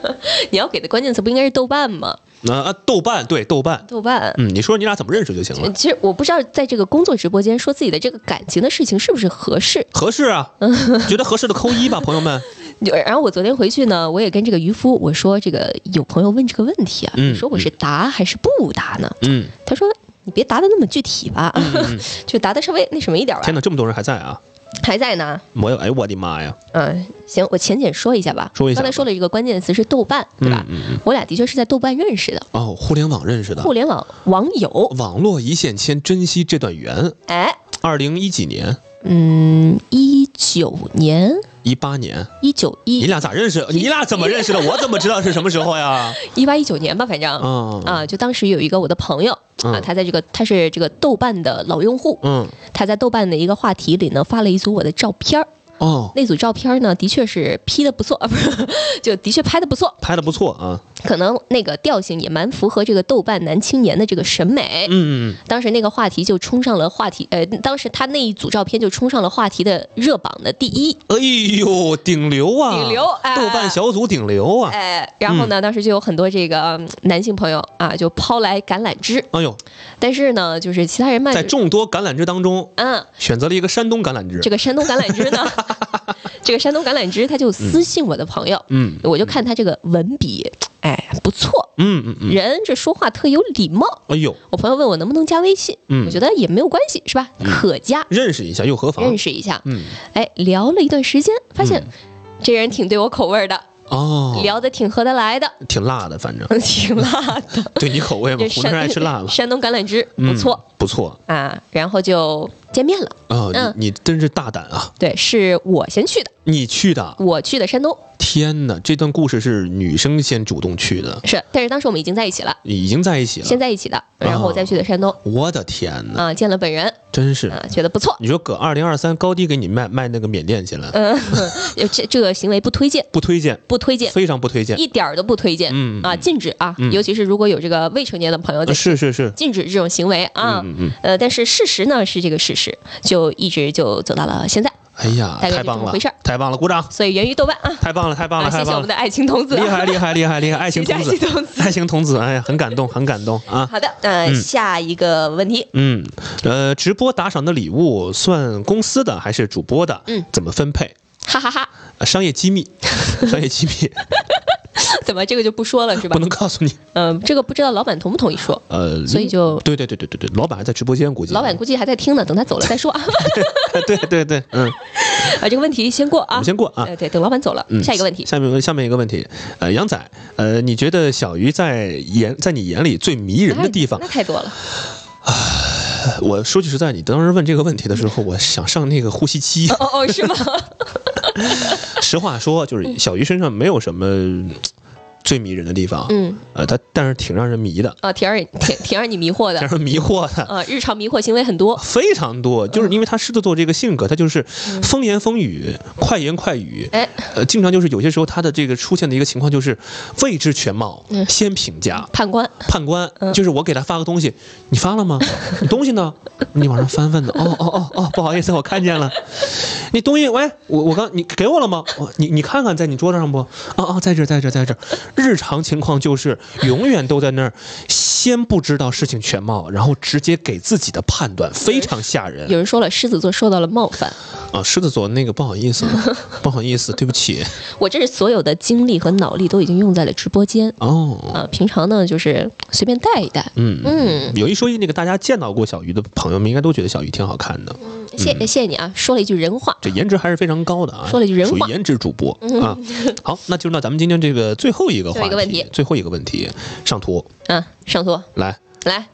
(laughs) 你要给的关键词不应该是豆瓣吗？啊啊，豆瓣对豆瓣，豆瓣。嗯，你说你俩怎么认识就行了，其实我不知道，在这个工作直播间说自己的这个感情的事情是不是合适。合适啊，(laughs) 觉得合适的扣一吧，朋友们。(laughs) 就然后我昨天回去呢，我也跟这个渔夫我说，这个有朋友问这个问题啊，嗯你说我是答还是不答呢？嗯，他说你别答的那么具体吧，嗯 (laughs) 就答的稍微那什么一点吧天。哪，这么多人还在啊！还在呢，我哎我的妈呀！嗯，行，我浅浅说一下吧。说一下刚才说了一个关键词是豆瓣，对吧？嗯嗯嗯我俩的确是在豆瓣认识的，哦，互联网认识的，互联网网友。网络一线牵，珍惜这段缘。哎，二零一几年，嗯，一九年，一八年，一九一你俩咋认识？你俩怎么认识的？(laughs) 我怎么知道是什么时候呀？一八一九年吧，反正。啊啊，就当时有一个我的朋友啊，嗯他在这个他是这个豆瓣的老用户，嗯他在豆瓣的一个话题里呢发了一组我的照片儿哦，那组照片呢的确是 P 的不错，啊不是，就的确拍的不错，拍的不错啊。可能那个调性也蛮符合这个豆瓣男青年的这个审美。嗯嗯当时那个话题就冲上了话题，呃，当时他那一组照片就冲上了话题的热榜的第一。嗯，哎呦，顶流啊！顶流哎豆瓣小组顶流啊！哎，然后呢，当时就有很多这个嗯男性朋友啊，就抛来橄榄枝，哎呦，但是呢，就是其他人卖，在众多橄榄枝当中，嗯，选择了一个山东橄榄枝。这个山东橄榄枝呢，(laughs) 这个山东橄榄枝他就私信我的朋友，嗯我就看他这个文笔，哎，不错，嗯嗯嗯，人这说话特有礼貌。哎呦，我朋友问我能不能加微信，嗯我觉得也没有关系，是吧？可加，认识一下又何妨？认识一下。嗯哎，聊了一段时间，发现这人挺对我口味的，哦，聊得挺合得来的，挺辣的，反正 (laughs) 挺辣的。对你口味嘛这，湖南人爱吃辣嘛，山东橄榄枝嗯不错、不错啊，然后就见面了。啊，嗯你你真是大胆啊！对，是我先去的，你去的，我去的山东，天哪，这段故事是女生先主动去的，是，但是当时我们已经在一起了，已经在一起了。先在一起的，然后我再去的山东我的天哪，啊，见了本人真是！啊，觉得不错。你说搁二零二三高低给你卖卖那个缅甸去了，嗯，(laughs) 这这个行为不推荐，不推荐，不推荐，非常不推荐。一点儿都不推荐。嗯啊，禁止啊，嗯尤其是如果有这个未成年的朋友在，是是是，禁止这种行为啊。嗯嗯呃，但是事实呢是这个事实。始，就一直就走到了现在。哎呀，太棒了太棒了，鼓掌！所以源于豆瓣啊，太棒了，太棒了！谢谢我们的爱情童子，厉害，厉害，厉害，厉害！爱情 (laughs) 童子爱情童，子哎呀，很感动，很感动啊！好的，呃，嗯下一个问题，嗯，呃，直播打赏的礼物算公司的还是主播的？嗯，怎么分配？哈哈哈呃商业机密，(laughs) 商业机密 (laughs) 怎么这个就不说了是吧不？能告诉你。嗯、这个不知道老板同不同意说，呃，所以就对对对对对对，老板还在直播间，估计老板估计还在听呢，等他走了再说啊。(laughs) 对对对，嗯，(laughs) 啊，这个问题先过啊，我先过啊呃，对，等老板走了，嗯，下一个问题，下面下面一个问题，呃，杨仔，呃，你觉得小鱼在眼在你眼里最迷人的地方那？太多了，我说句实在，你当时问这个问题的时候，我想上那个呼吸机。哦哦，是吗？(laughs) 实话说，就是小鱼身上没有什么最迷人的地方，嗯，呃，他但是挺让人迷的，啊，挺让人挺挺让你迷惑的 (laughs) 让，人迷惑的。(laughs) 啊，日常迷惑行为很多，非常多，就是因为他狮子座这个性格，他就是风言风语、快言快语，哎，呃，经常就是有些时候他的这个出现的一个情况就是未知全貌，嗯先评价。判官，判官嗯就是我给他发个东西，你发了吗？你东西呢？你往上翻翻呢？哦哦哦哦，不好意思，我看见了。你东西，喂，我我刚你给我了吗？我你你看看在你桌子上不？哦哦，在这儿在这在这儿。日常情况就是永远都在那儿，先不知道事情全貌，然后直接给自己的判断，非常吓人有人说了，狮子座受到了冒犯，啊！狮子座那个不好意思，(laughs) 不好意思，对不起我这是所有的精力和脑力都已经用在了直播间哦。啊，平常呢就是随便带一带，嗯嗯有一说一，那个大家见到过小鱼的朋友们，应该都觉得小鱼挺好看的。谢谢谢你啊，说了一句人话，这颜值还是非常高的啊，说了一句人话属于颜值主播 (laughs) 啊。好，那进入到咱们今天这个最后一个最后一个问题。最后一个问题，上图。嗯，上图。来，来。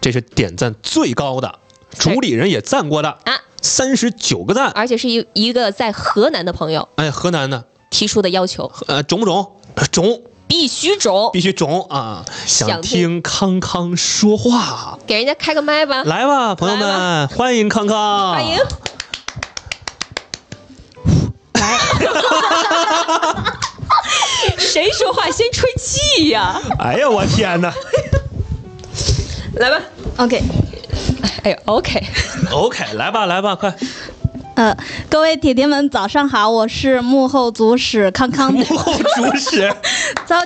这是点赞最高的，主理人也赞过的啊，三十九个赞。而且是一一个在河南的朋友哎，河南的，提出的要求，呃，肿不肿？呃肿，必须肿，必须肿啊！想想听康康说话，给人家开个麦吧，来吧，朋友们，欢迎康康，欢迎。(laughs) (laughs) (laughs) 谁说话先吹气呀？哎呀，我天哪来吧，OK，哎呦，OK，！OK，来吧，来吧，快！呃，各位铁铁们，早上好，我是幕后主使康康幕后主使，(laughs) 超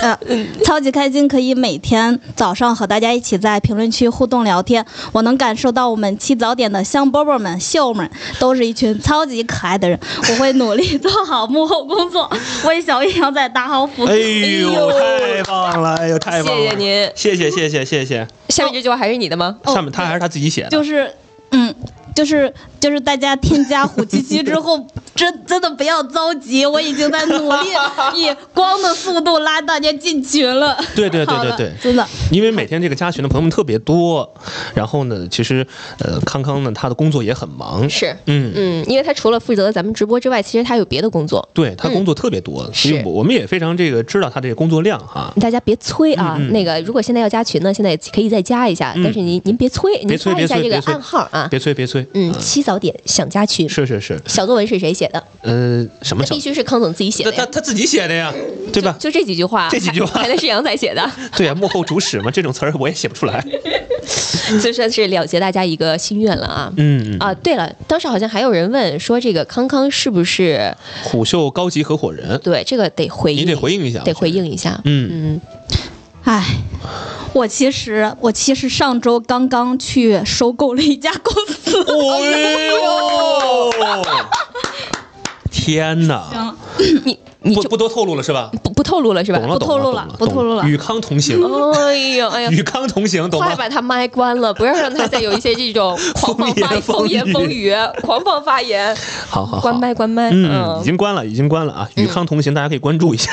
级，呃，超级开心，可以每天早上和大家一起在评论区互动聊天。我能感受到我们起早点的香饽饽们、秀们都是一群超级可爱的人。我会努力做好幕后工作，为小玉羊仔打好辅助。哎呦，太棒了！哎呦，太棒了！谢谢您谢谢谢谢谢谢。下面这句话还是你的吗？上面他还是他自己写的，就是，嗯，就是就是大家添加虎七七之后，(laughs) 真真的不要着急，我已经在努力 (laughs) 以光的速度拉大家进群了。对对对对对，真的。因为每天这个加群的朋友们特别多，然后呢，其实呃，康康呢他的工作也很忙，是，嗯嗯，因为他除了负责咱们直播之外，其实他有别的工作。对他工作特别多，所以我我们也非常这个知道他这个工作量哈。大家别催啊，嗯嗯那个如果现在要加群呢，现在可以再加一下，嗯但是您您别催，您别催发一下这个别催别催暗号啊。别催别催，嗯，七早点想家群，是是是，小作文是谁写的？呃，什么必？须是康总自己写的。他他他自己写的呀，对吧？就这几句话，这几句话还得是杨仔写的，对呀，幕后主使嘛，这种词儿我也写不出来。(laughs) 就算是了结大家一个心愿了啊。嗯，啊，对了，当时好像还有人问说，这个康康是不是虎嗅高级合伙人，对这个得回应，你得回应一下，得回应一下。嗯嗯，唉，我其实我其实上周刚刚去收购了一家公司。(laughs) 哎呦，天哪！(coughs) 你你就不不多透露了是吧？不不透露了是吧？不透露了不透露了与康同行，哎呦哎呦，与康同行，懂吗快？把他麦关了，不要让他再有一些这种 (laughs) 狂放发风言风语风言风语、狂放发言。好好好，关麦关麦，嗯，已经关了，已经关了啊！与康同行，大家可以关注一下。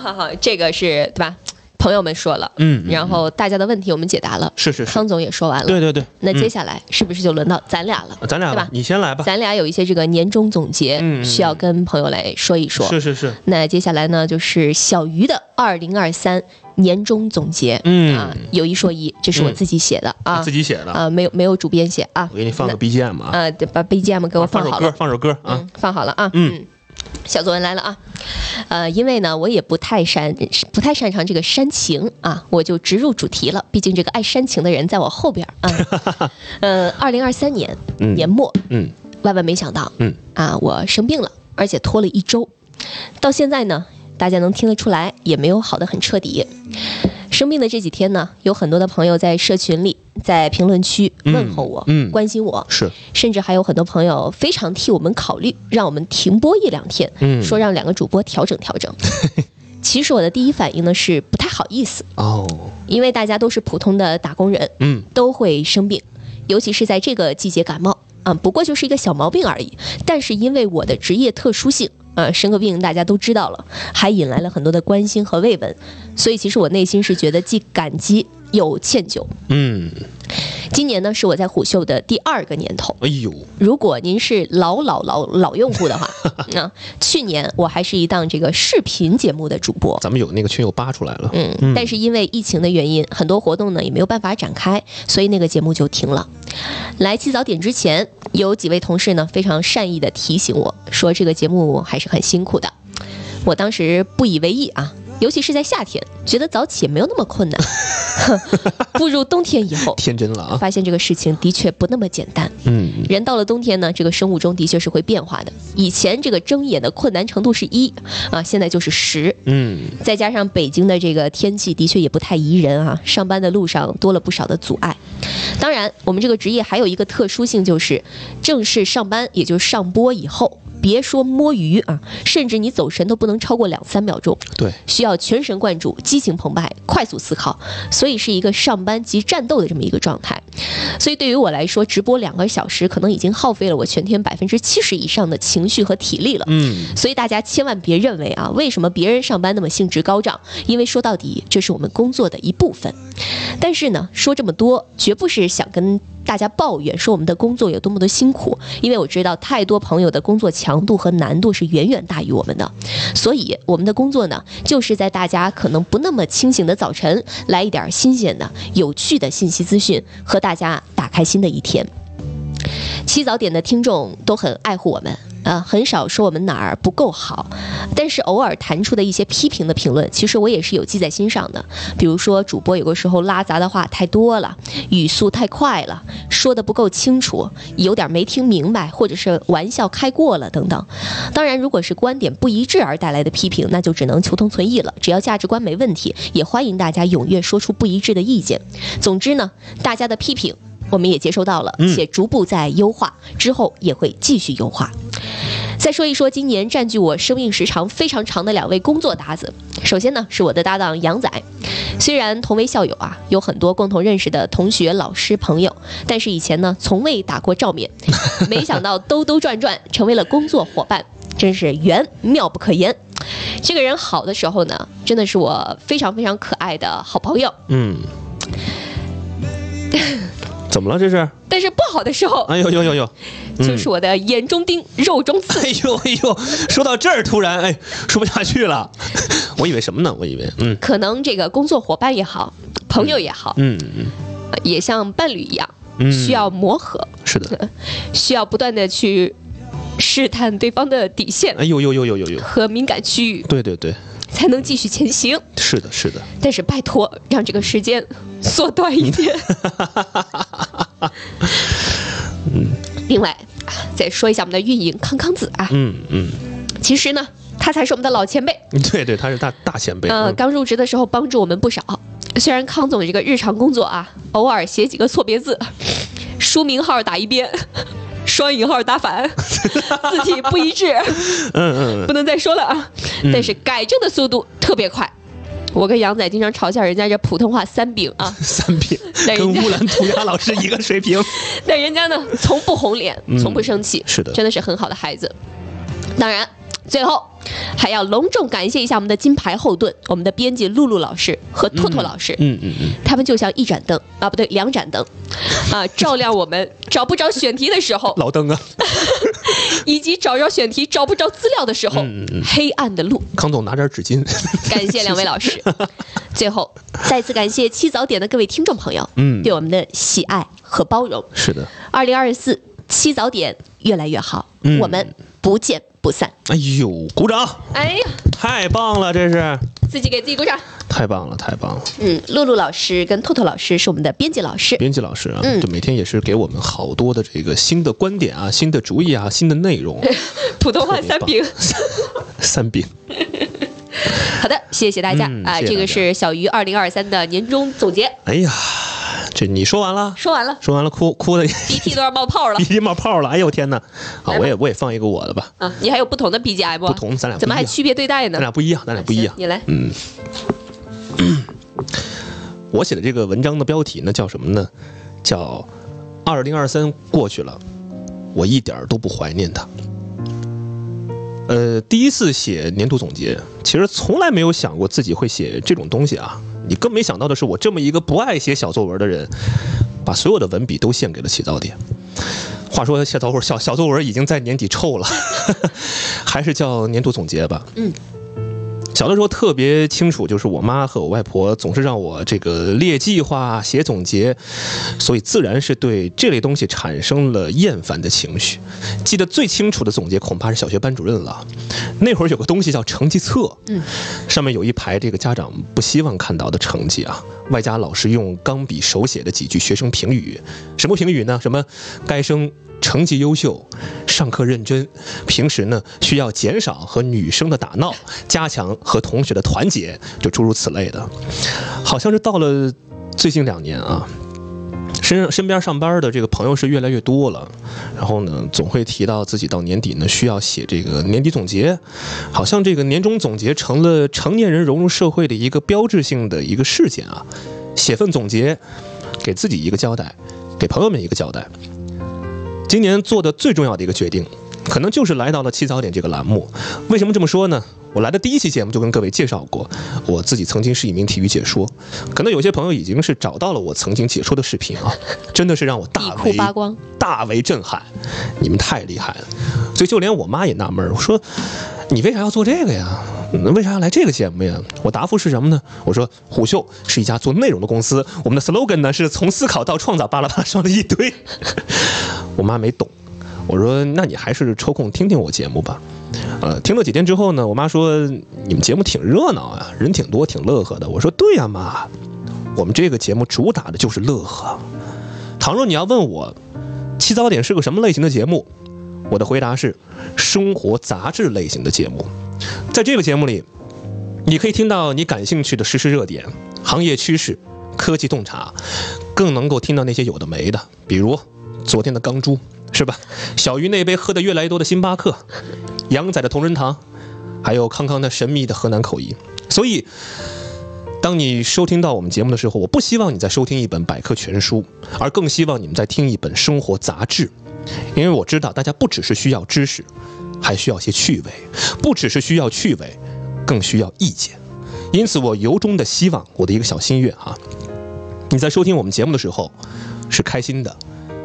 好好好，这个是对吧？朋友们说了，嗯，然后大家的问题我们解答了，是是是，康总也说完了，对对对。那接嗯下来是不是就轮到咱俩了？咱俩吧对吧，你先来吧。咱俩有一些这个年终总结，需要跟朋友来说一说。是是是，那接下来呢，就是小鱼的二零二三年终总结。嗯啊，有一说一，这是我自己写的啊，自己写的。啊，没有没有主编写啊。我给你放个 BGM 啊，呃，把 BGM 给我放首歌，放好了，放首歌啊嗯。，放好了啊。嗯小作文来了啊，呃，因为呢，我也不太擅不太擅长这个煽情啊，我就直入主题了。毕竟这个爱煽情的人在我后边儿啊。(laughs) 呃，二零二三年嗯年末，嗯万万没想到，嗯啊，我生病了，而且拖了一周，到现在呢，大家能听得出来，也没有好的很彻底。生病的这几天呢，有很多的朋友在社群里、在评论区问候我、嗯嗯。关心我，是。甚至还有很多朋友非常替我们考虑，让我们停播一两天，嗯。说让两个主播调整调整。(laughs) 其实我的第一反应呢是不太好意思，哦，因为大家都是普通的打工人，嗯。都会生病，尤其是在这个季节感冒啊，不过就是一个小毛病而已。但是因为我的职业特殊性，呃，生个病大家都知道了，还引来了很多的关心和慰问，所以其实我内心是觉得既感激又歉疚。嗯，今年呢是我在虎嗅的第二个年头，哎呦，如果您是老老老老用户的话，那、(laughs) 去年我还是一档这个视频节目的主播。咱们有那个群友扒出来了，嗯，但是因为疫情的原因，很多活动呢也没有办法展开，所以那个节目就停了。来起早点之前，有几位同事呢非常善意的提醒我说，这个节目还是很辛苦的。我当时不以为意啊，尤其是在夏天，觉得早起也没有那么困难。(laughs) (laughs) 步入冬天以后，(laughs) 天真了啊，发现这个事情的确不那么简单。嗯人到了冬天呢，这个生物钟的确是会变化的。以前这个睁眼的困难程度是一啊，现在就是十。嗯再加上北京的这个天气的确也不太宜人啊，上班的路上多了不少的阻碍。当然，我们这个职业还有一个特殊性，就是正式上班，也就是上播以后。别说摸鱼啊，甚至你走神都不能超过两三秒钟，对，需要全神贯注、激情澎湃、快速思考，所以是一个上班即战斗的这么一个状态。所以对于我来说，直播两个小时可能已经耗费了我全天百分之七十以上的情绪和体力了。嗯，所以大家千万别认为啊，为什么别人上班那么兴致高涨？因为说到底，这是我们工作的一部分。但是呢，说这么多，绝不是想跟大家抱怨说我们的工作有多么的辛苦，因为我知道太多朋友的工作强度和难度是远远大于我们的。所以我们的工作呢，就是在大家可能不那么清醒的早晨，来一点新鲜的、有趣的信息资讯，和大家打开新的一天。起早点的听众都很爱护我们，呃，很少说我们哪儿不够好，但是偶尔弹出的一些批评的评论，其实我也是有记在心上的。比如说主播有个时候拉杂的话太多了，语速太快了，说的不够清楚，有点没听明白，或者是玩笑开过了等等。当然，如果是观点不一致而带来的批评，那就只能求同存异了。只要价值观没问题，也欢迎大家踊跃说出不一致的意见。总之呢，大家的批评。我们也接收到了，且逐步在优化，之后也会继续优化。再说一说今年占据我生命时长非常长的两位工作搭子。首先呢，是我的搭档杨仔，虽然同为校友啊，有很多共同认识的同学、老师、朋友，但是以前呢从未打过照面，(laughs) 没想到兜兜转转成为了工作伙伴，真是缘妙不可言。这个人好的时候呢，真的是我非常非常可爱的好朋友。嗯，(laughs) 怎么了这是？但是不好的时候，哎呦呦呦呦，(laughs) 就是我的眼中钉、肉中刺。(laughs) 哎呦哎呦，说到这儿突然哎说不下去了，(laughs) 我以为什么呢？我以为嗯。可能这个工作伙伴也好，朋友也好，嗯嗯，也像伴侣一样，嗯。需要磨合，是的，需要不断的去试探对方的底线哎呦呦呦呦呦呦，和敏感区域，对对对，才能继续前行。是的是的，但是拜托，让这个时间缩短一点。嗯 (laughs) 另外，啊再说一下我们的运营康康子啊，嗯嗯，其实呢，他才是我们的老前辈。对对，他是大大前辈，呃，嗯刚入职的时候帮助我们不少。虽然康总的这个日常工作啊，偶尔写几个错别字，书名号打一遍，双引号打反，(laughs) 字体不一致，嗯嗯不能再说了啊。嗯。但是改正的速度特别快。我跟杨仔经常嘲笑人家这普通话三饼啊，三饼 (laughs) 跟乌兰图雅老师一个水平，(laughs) 但人家呢从不红脸，嗯。从不生气，是的。真的是很好的孩子。当然，最后还要隆重感谢一下我们的金牌后盾，我们的编辑露露老师和拓拓老师，嗯嗯嗯，他们就像一盏灯啊，不对，两盏灯。啊，(laughs) 照亮我们找不着选题的时候，(laughs) 老灯啊，(laughs) 以及找着选题找不着资料的时候，嗯嗯黑暗的路。康总拿点纸巾，感谢两位老师。最后，再次感谢七早点的各位听众朋友，嗯。对我们的喜爱和包容。是的，二零二四七早点越来越好，嗯。我们不见不散。哎呦，鼓掌！哎呀，太棒了，这是自己给自己鼓掌。太棒了，太棒了！嗯，露露老师跟透透老师是我们的编辑老师，编辑老师啊，嗯就每天也是给我们好多的这个新的观点啊、新的主意啊、新的内容。(laughs) 普通话三饼。三饼，(laughs) (laughs) 好的，谢谢大家、啊！这个是小鱼二零二三的年终总结，哎呀，这你说完了？说完了，说完了，哭哭的 (laughs) 鼻涕都要冒泡了 (laughs) 鼻涕冒泡了。哎呦天哪！好，我也我也放一个我的吧，啊！你还有不同的 BGM 不同，咱俩怎么还区别对待呢？咱俩不一样，咱俩不一样。你来，嗯，(clears throat) 我写的这个文章的标题呢叫什么呢？叫“二零二三过去了，我一点儿都不怀念它”。呃，第一次写年度总结，其实从来没有想过自己会写这种东西啊。你更没想到的是，我这么一个不爱写小作文的人，把所有的文笔都献给了起早点。话说小作文小小作文已经在年底臭了，(laughs) 还是叫年度总结吧。嗯。小的时候特别清楚，就是我妈和我外婆总是让我这个列计划、写总结，所以自然是对这类东西产生了厌烦的情绪。记得最清楚的总结恐怕是小学班主任了，那会儿有个东西叫成绩册，嗯，上面有一排这个家长不希望看到的成绩啊，外加老师用钢笔手写的几句学生评语，什么评语呢？什么该生成绩优秀，上课认真，平时呢需要减少和女生的打闹，加强和同学的团结，就诸如此类的。好像是到了最近两年啊，身身边上班的这个朋友是越来越多了，然后呢，总会提到自己到年底呢需要写这个年底总结，好像这个年终总结成了成年人融入社会的一个标志性的一个事件啊，写份总结，给自己一个交代，给朋友们一个交代。今年做的最重要的一个决定，可能就是来到了起早点这个栏目。为什么这么说呢？我来的第一期节目就跟各位介绍过，我自己曾经是一名体育解说。可能有些朋友已经是找到了我曾经解说的视频啊，(laughs) 真的是让我大为发光。大为震撼，你们太厉害了。所以就连我妈也纳闷，我说你为啥要做这个呀？那为啥要来这个节目呀？我答复是什么呢？我说虎嗅是一家做内容的公司，我们的 slogan 呢是从思考到创造，巴拉巴拉说了一堆。我妈没懂，我说那你还是抽空听听我节目吧。呃，听了几天之后呢，我妈说你们节目挺热闹啊，人挺多，挺乐呵的。我说对呀、妈，我们这个节目主打的就是乐呵。倘若你要问我，起早点是个什么类型的节目？我的回答是生活杂志类型的节目。在这个节目里，你可以听到你感兴趣的时事热点、行业趋势、科技洞察，更能够听到那些有的没的，比如昨天的钢珠，是吧？小鱼那杯喝的越来越多的星巴克，杨仔的同仁堂，还有康康的神秘的河南口音。所以，当你收听到我们节目的时候，我不希望你在收听一本百科全书，而更希望你们在听一本生活杂志，因为我知道大家不只是需要知识，还需要些趣味，不只是需要趣味，更需要意见。因此，我由衷的希望我的一个小心愿哈，你在收听我们节目的时候，是开心的，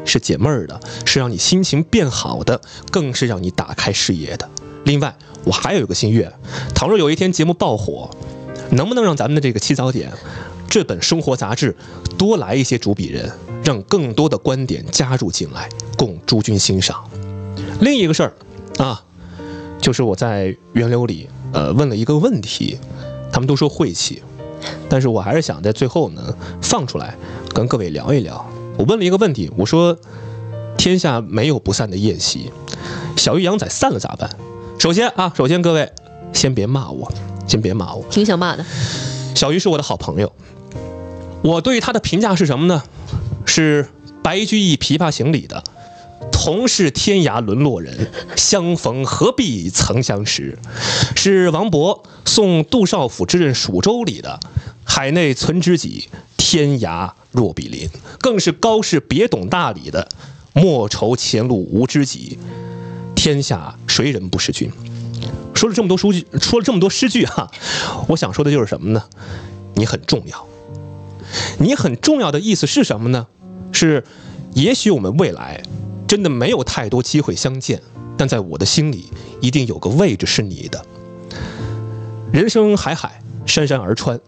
是解闷儿的，是让你心情变好的，更是让你打开视野的。另外，我还有一个心愿，倘若有一天节目爆火，能不能让咱们的这个起早点这本生活杂志多来一些主笔人，让更多的观点加入进来，供诸君欣赏。另一个事儿啊，就是我在源流里呃问了一个问题，他们都说晦气，但是我还是想在最后呢放出来跟各位聊一聊。我问了一个问题，我说天下没有不散的宴席，小鱼羊仔散了咋办？首先啊，首先各位先别骂我，先别骂我，挺想骂的。小鱼是我的好朋友，我对他的评价是什么呢？是白居易《琵琶行》里的“同是天涯沦落人，相逢何必曾相识”，是王勃送杜少府之任蜀州里的“海内存知己，天涯若比邻”，更是高适别董大里的“莫愁前路无知己，天下谁人不识君”。说了这么多书句，说了这么多诗句哈、我想说的就是什么呢？你很重要。你很重要的意思是什么呢？是，也许我们未来真的没有太多机会相见，但在我的心里一定有个位置是你的。人生海海，山山而川，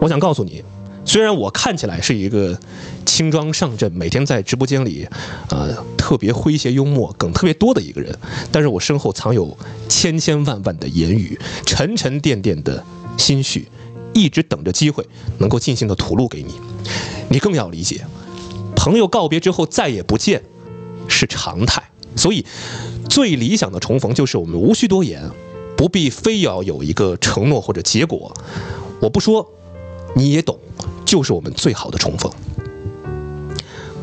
我想告诉你，虽然我看起来是一个轻装上阵，每天在直播间里，呃，特别诙谐幽默、梗特别多的一个人，但是我身后藏有千千万万的言语，沉沉甸甸的心绪，一直等着机会能够尽兴的吐露给你。你更要理解，朋友告别之后再也不见是常态，所以最理想的重逢就是我们无需多言，不必非要有一个承诺或者结果。我不说，你也懂。就是我们最好的重逢。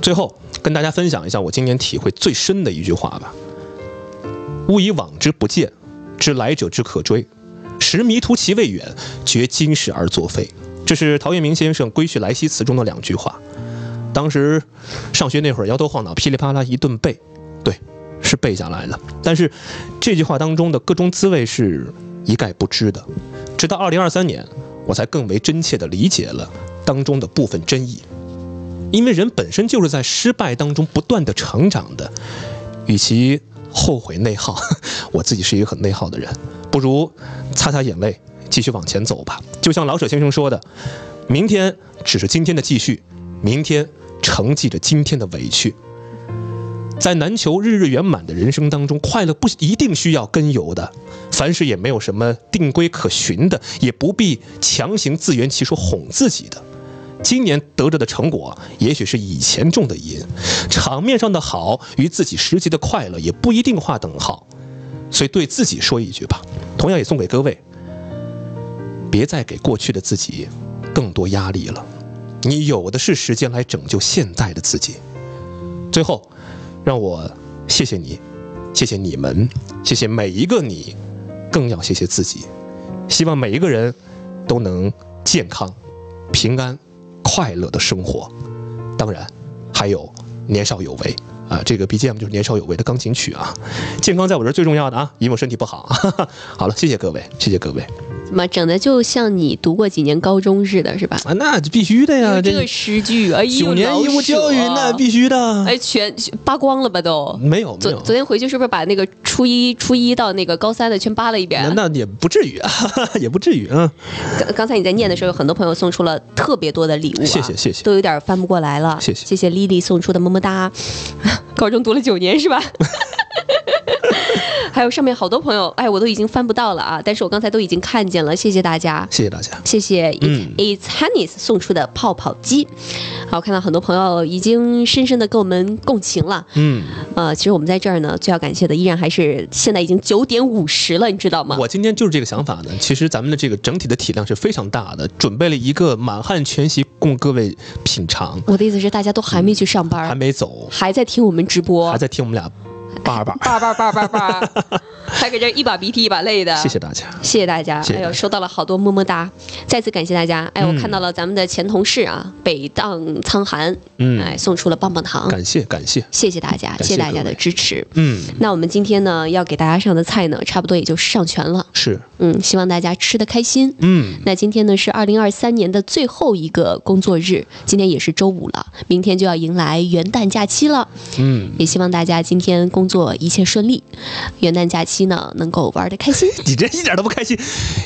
最后跟大家分享一下我今年体会最深的一句话吧：“勿以往之不谏，知来者之可追；识迷途其未远，觉今是而作非。”这是陶渊明先生《归去来兮辞》中的两句话。当时上学那会儿，摇头晃脑，噼里啪啦一顿背，对，是背下来的。但是这句话当中的各种滋味是一概不知的。直到二零二三年，我才更为真切地理解了。当中的部分真意，因为人本身就是在失败当中不断的成长的，与其后悔内耗，我自己是一个很内耗的人，不如擦擦眼泪，继续往前走吧。就像老舍先生说的：“明天只是今天的继续，明天承继着今天的委屈。”在难求日日圆满的人生当中，快乐不一定需要根由的，凡事也没有什么定规可循的，也不必强行自圆其说哄自己的。今年得着的成果，也许是以前种的因，场面上的好与自己实际的快乐也不一定划等号，所以对自己说一句吧，同样也送给各位：别再给过去的自己更多压力了，你有的是时间来拯救现在的自己。最后，让我谢谢你，谢谢你们，谢谢每一个你，更要谢谢自己。希望每一个人都能健康、平安。快乐的生活，当然还有年少有为啊！这个 BGM 就是年少有为的钢琴曲啊！健康在我这儿最重要的啊，因为我身体不好。(laughs) 好了，谢谢各位，谢谢各位。怎么整的就像你读过几年高中似的，是吧？啊，那必须的呀！这个诗句，哎呦，九年义务教育那必须的。哎，全扒光了吧都？没有，没有。昨天回去是不是把那个初一、初一到那个高三的全扒了一遍？那也不至于啊，(laughs) 也不至于啊。刚刚才你在念的时候，有很多朋友送出了特别多的礼物，谢谢谢谢，都有点翻不过来了。谢谢谢谢丽丽送出的么么哒。(laughs) 高中读了九年是吧？(laughs) 还有上面好多朋友，哎，我都已经翻不到了啊！但是我刚才都已经看见了，谢谢大家，谢谢大家，谢谢 It's Hannis 送出的泡泡机。好，看到很多朋友已经深深的跟我们共情了，嗯，呃，其实我们在这儿呢，最要感谢的依然还是现在已经九点五十了，你知道吗？我今天就是这个想法呢。其实咱们的这个整体的体量是非常大的，准备了一个满汉全席供各位品尝。我的意思是，大家都还没去上班，还没走，还在听我们直播，还在听我们俩。叭叭叭叭叭叭叭，(laughs) 还搁这一把鼻涕一把泪的，谢谢大家，谢谢大家，哎呦，收到了好多么么哒，再次感谢大家，哎，我看到了咱们的前同事啊，北荡苍寒，嗯，哎，送出了棒棒糖，感谢感谢，谢谢大家，谢谢大家的支持，嗯，那我们今天呢要给大家上的菜呢，差不多也就上全了，是，嗯，希望大家吃的开心，嗯，那今天呢是二零二三年的最后一个工作日，今天也是周五了，明天就要迎来元旦假期了，嗯，也希望大家今天。工作一切顺利，元旦假期呢能够玩的开心。(laughs) 你这一点都不开心，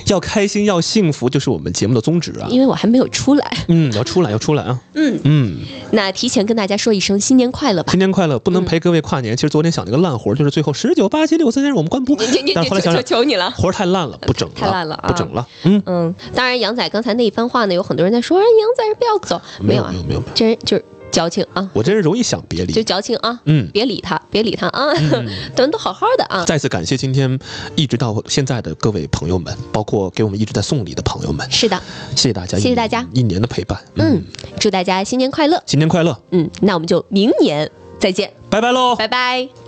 要开心要幸福就是我们节目的宗旨啊。因为我还没有出来，嗯，要出来要出来啊。嗯嗯，那提前跟大家说一声新年快乐吧。新年快乐，不能陪各位跨年。其实昨天想那个烂活，就是最后十九八七六三三我们关播。(laughs) 但后来想想，求你了，活太烂了，不整了，太烂了，不整了。嗯嗯，当然杨仔刚才那一番话呢，有很多人在说，杨仔不要走，没有啊，没有没有，真就是。矫情啊！我这人容易想别离，就矫情啊！嗯，别理他，别理他啊！(laughs) 咱都好好的啊！再次感谢今天一直到现在的各位朋友们，包括给我们一直在送礼的朋友们。是的，谢谢大家，谢谢大家一年的陪伴。嗯，祝大家新年快乐！新年快乐！嗯，那我们就明年再见，拜拜喽！拜拜。